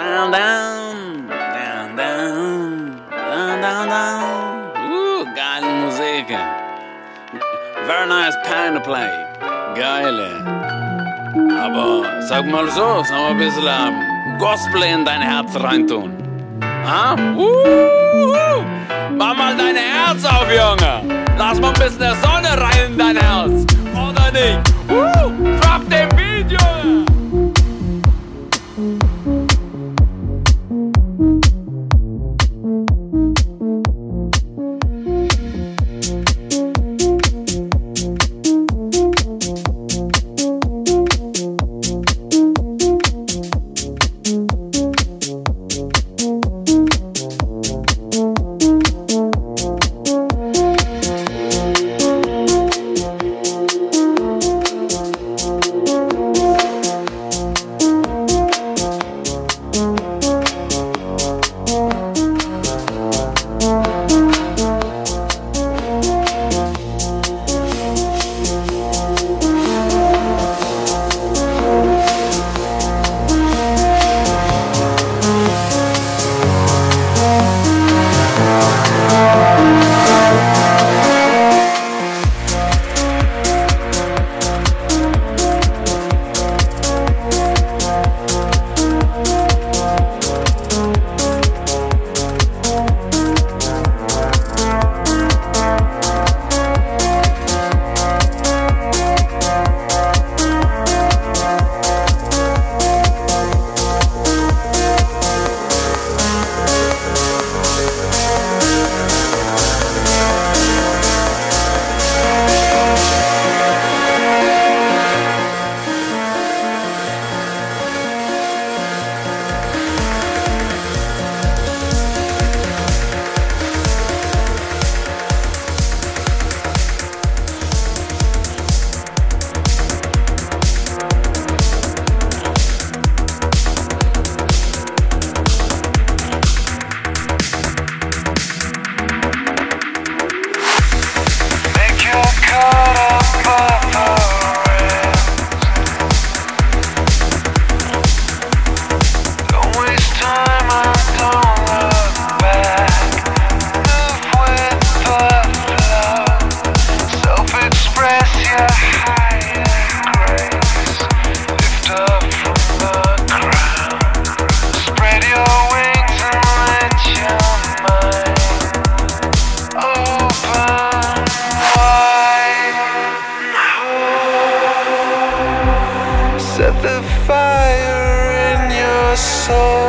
Down, down, down, down, down, down. Uh, geile Musik. Very nice piano play. Geile. Aber sag mal so, sag mal ein bisschen ähm, Gospel in dein Herz reintun. Ha? Uh, mach mal dein Herz auf, Junge. Lass mal ein bisschen der Sonne rein in dein Herz. Oder nicht? Uh, soul.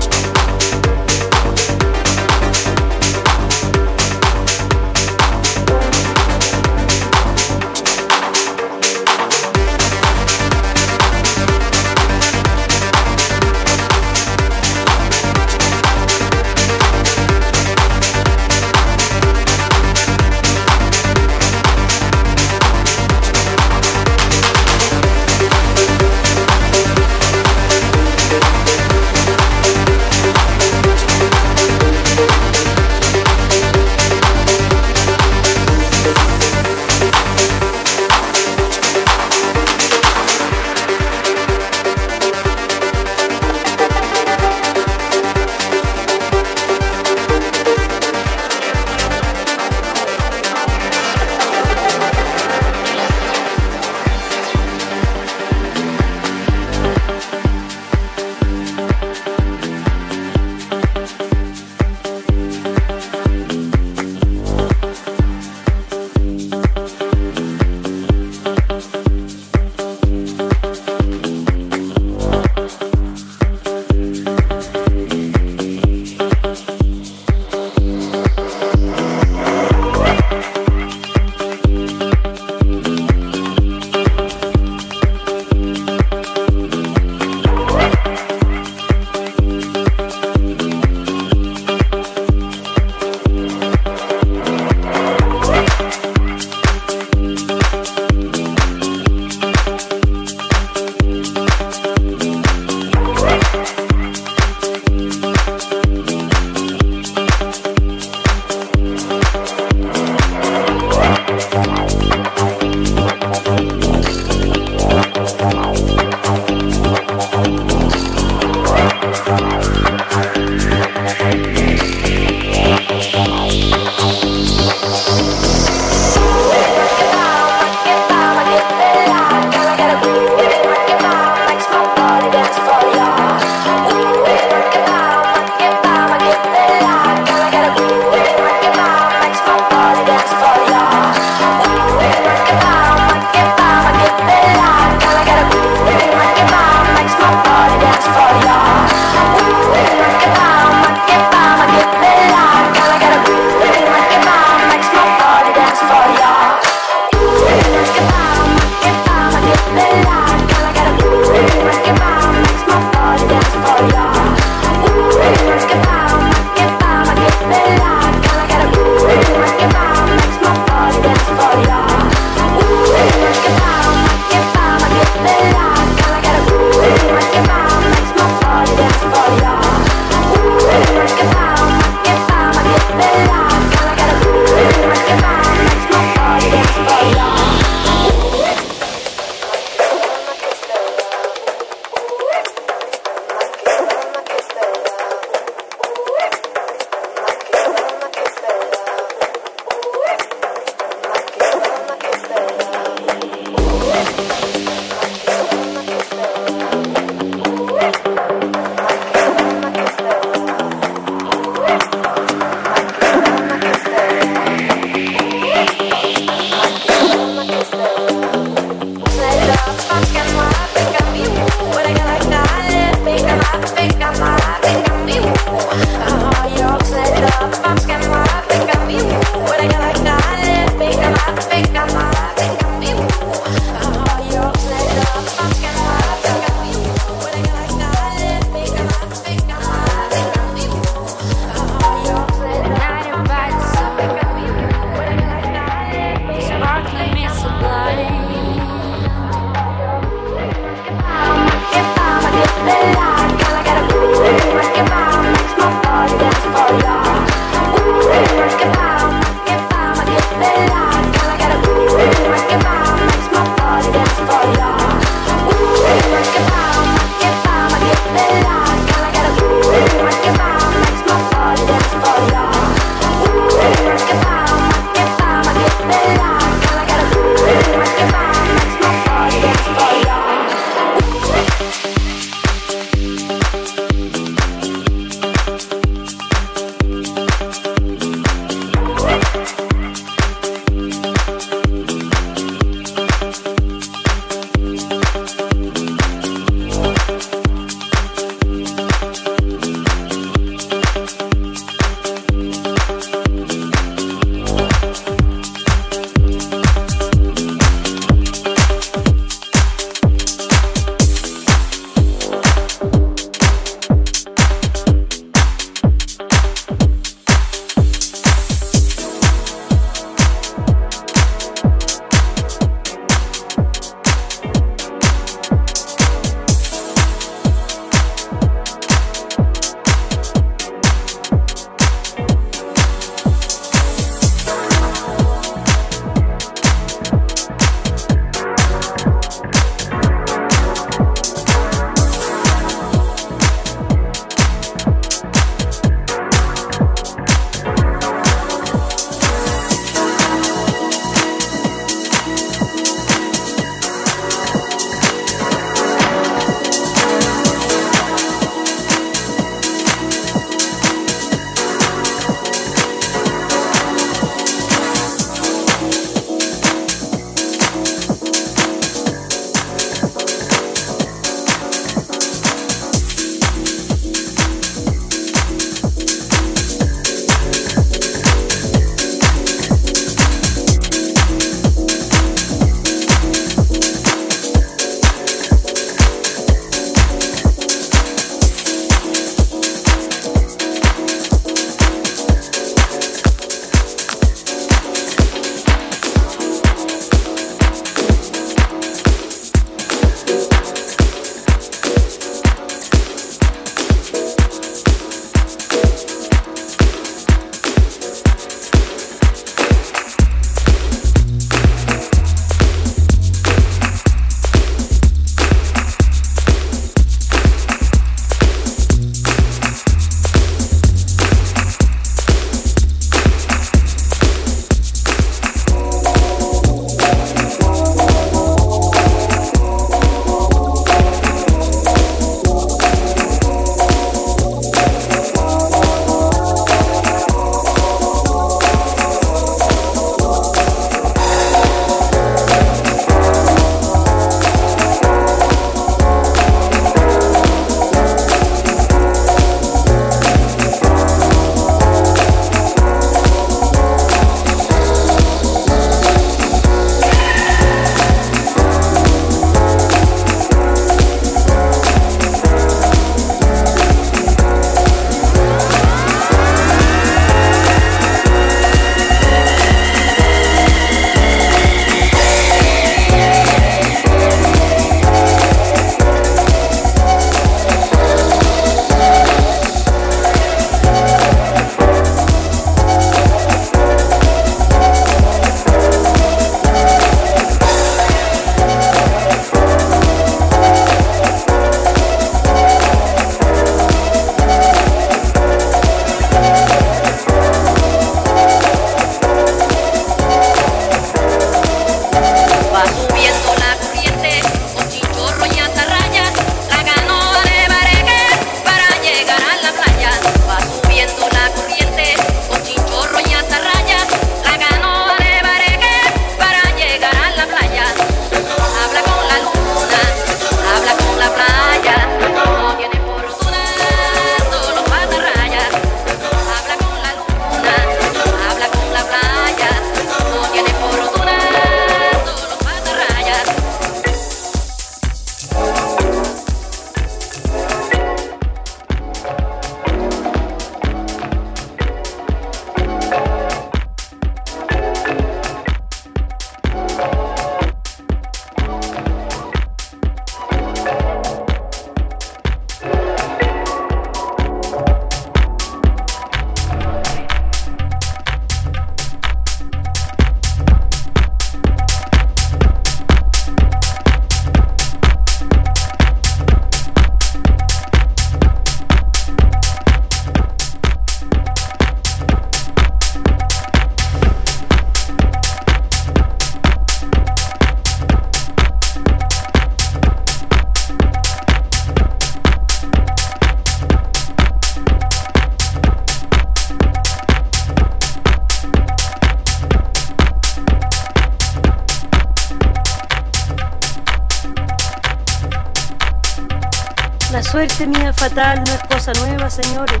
fatal, no es cosa nueva, señores.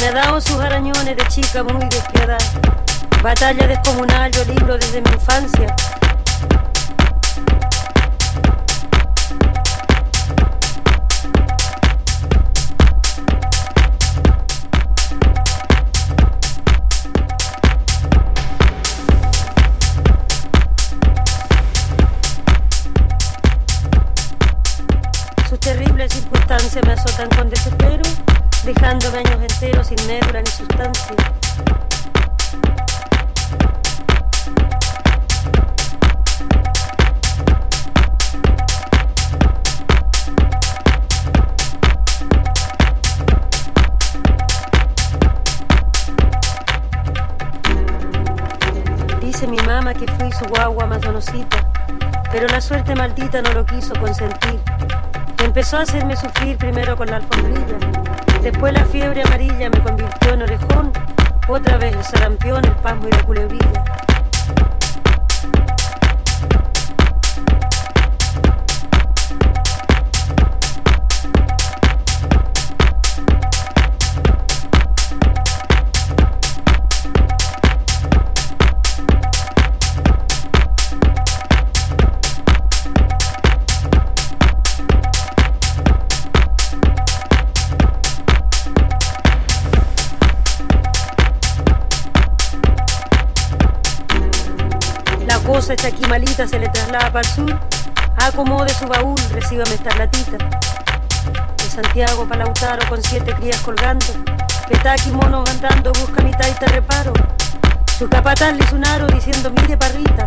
Me ha dado sus arañones de chica muy a hacerme sufrir primero con la. Se le traslada para el sur, acomode su baúl, recíbame esta latita. De Santiago para Lautaro con siete crías colgando, petaki monos andando, busca mitad y te reparo. Su capataz le hizo diciendo, mire parrita,